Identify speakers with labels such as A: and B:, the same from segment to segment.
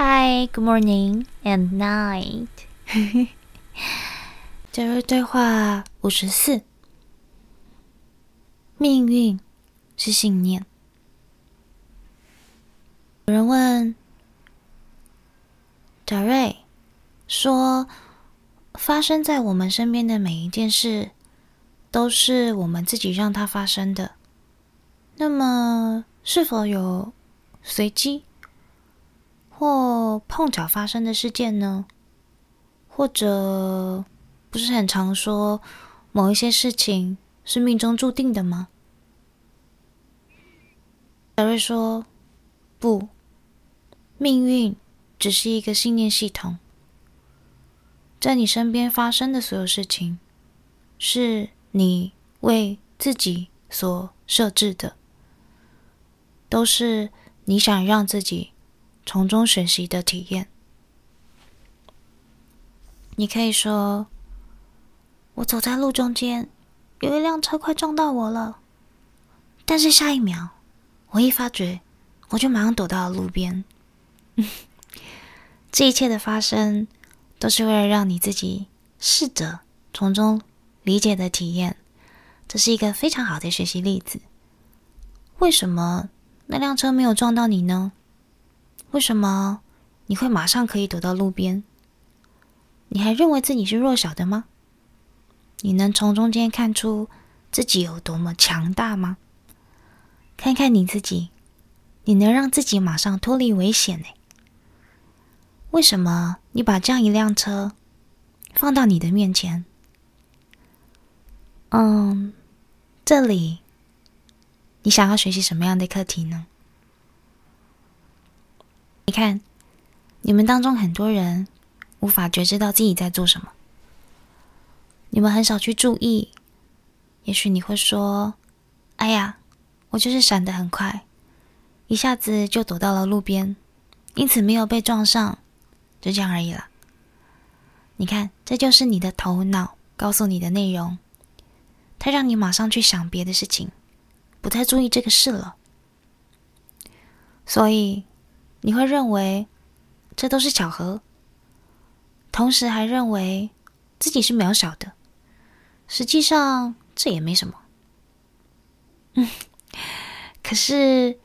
A: Hi, good morning and night。杰瑞对话五十四。命运是信念。有人问杰瑞说：“发生在我们身边的每一件事，都是我们自己让它发生的。那么，是否有随机？”或碰巧发生的事件呢？或者不是很常说某一些事情是命中注定的吗？小瑞说：“不，命运只是一个信念系统，在你身边发生的所有事情，是你为自己所设置的，都是你想让自己。”从中学习的体验，你可以说：“我走在路中间，有一辆车快撞到我了。”但是下一秒，我一发觉，我就马上躲到了路边。这一切的发生，都是为了让你自己试着从中理解的体验。这是一个非常好的学习例子。为什么那辆车没有撞到你呢？为什么你会马上可以躲到路边？你还认为自己是弱小的吗？你能从中间看出自己有多么强大吗？看看你自己，你能让自己马上脱离危险呢？为什么你把这样一辆车放到你的面前？嗯，这里你想要学习什么样的课题呢？你看，你们当中很多人无法觉知到自己在做什么。你们很少去注意。也许你会说：“哎呀，我就是闪得很快，一下子就躲到了路边，因此没有被撞上，就这样而已了。”你看，这就是你的头脑告诉你的内容，它让你马上去想别的事情，不太注意这个事了。所以。你会认为这都是巧合，同时还认为自己是渺小的。实际上这也没什么。嗯，可是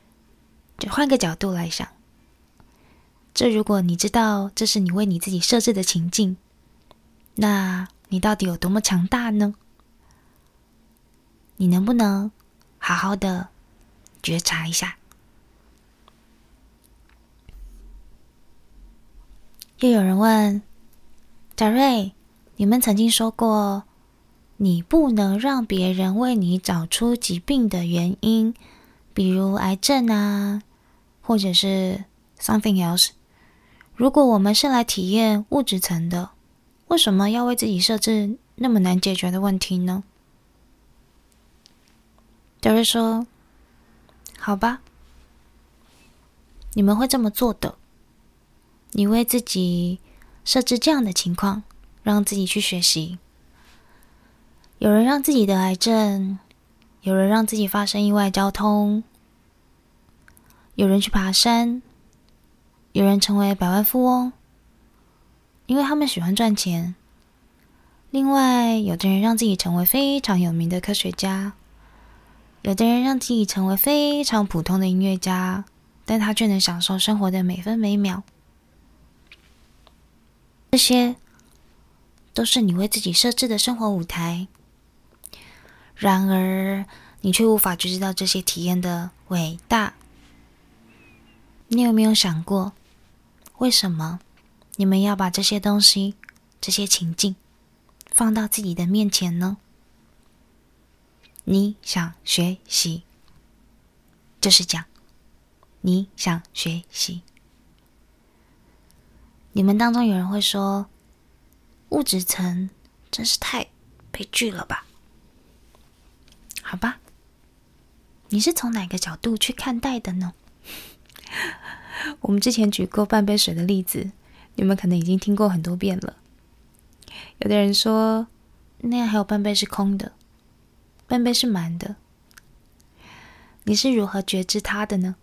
A: 就换个角度来想，这如果你知道这是你为你自己设置的情境，那你到底有多么强大呢？你能不能好好的觉察一下？又有人问贾瑞：“你们曾经说过，你不能让别人为你找出疾病的原因，比如癌症啊，或者是 something else。如果我们是来体验物质层的，为什么要为自己设置那么难解决的问题呢？”贾瑞说：“好吧，你们会这么做的。”你为自己设置这样的情况，让自己去学习。有人让自己得癌症，有人让自己发生意外交通，有人去爬山，有人成为百万富翁，因为他们喜欢赚钱。另外，有的人让自己成为非常有名的科学家，有的人让自己成为非常普通的音乐家，但他却能享受生活的每分每秒。这些都是你为自己设置的生活舞台，然而你却无法觉知到这些体验的伟大。你有没有想过，为什么你们要把这些东西、这些情境放到自己的面前呢？你想学习，就是讲，你想学习。你们当中有人会说：“物质层真是太悲剧了吧？”好吧，你是从哪个角度去看待的呢？我们之前举过半杯水的例子，你们可能已经听过很多遍了。有的人说，那样还有半杯是空的，半杯是满的。你是如何觉知它的呢？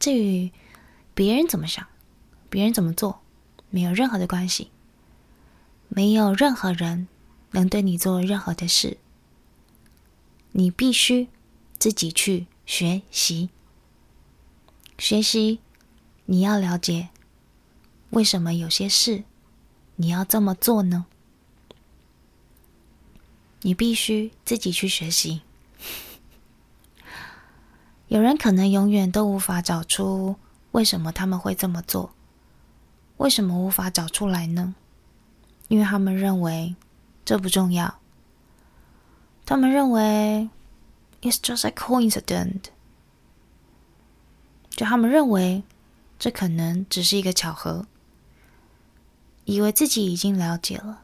A: 至于别人怎么想？别人怎么做，没有任何的关系。没有任何人能对你做任何的事。你必须自己去学习。学习，你要了解为什么有些事你要这么做呢？你必须自己去学习。有人可能永远都无法找出为什么他们会这么做，为什么无法找出来呢？因为他们认为这不重要，他们认为 it's just a coincidence，就他们认为这可能只是一个巧合，以为自己已经了解了。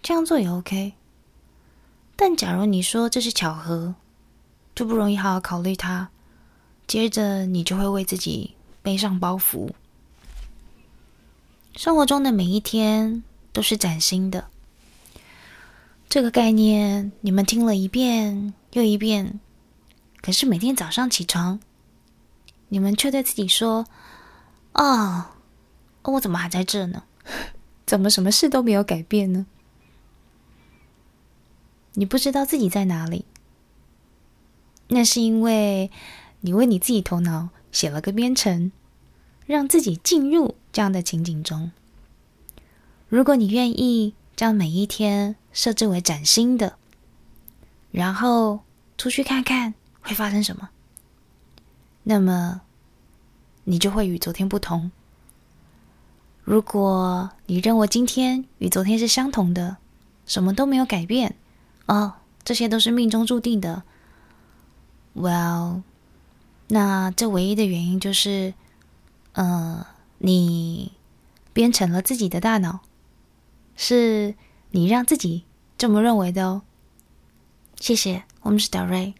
A: 这样做也 OK，但假如你说这是巧合，就不容易好好考虑它。接着你就会为自己背上包袱。生活中的每一天都是崭新的，这个概念你们听了一遍又一遍，可是每天早上起床，你们却对自己说：“哦，我怎么还在这呢？怎么什么事都没有改变呢？”你不知道自己在哪里，那是因为你为你自己头脑写了个编程，让自己进入这样的情景中。如果你愿意将每一天设置为崭新的，然后出去看看会发生什么，那么你就会与昨天不同。如果你认为今天与昨天是相同的，什么都没有改变。哦，这些都是命中注定的。Well，那这唯一的原因就是，呃，你编程了自己的大脑，是你让自己这么认为的哦。谢谢，我们是小瑞。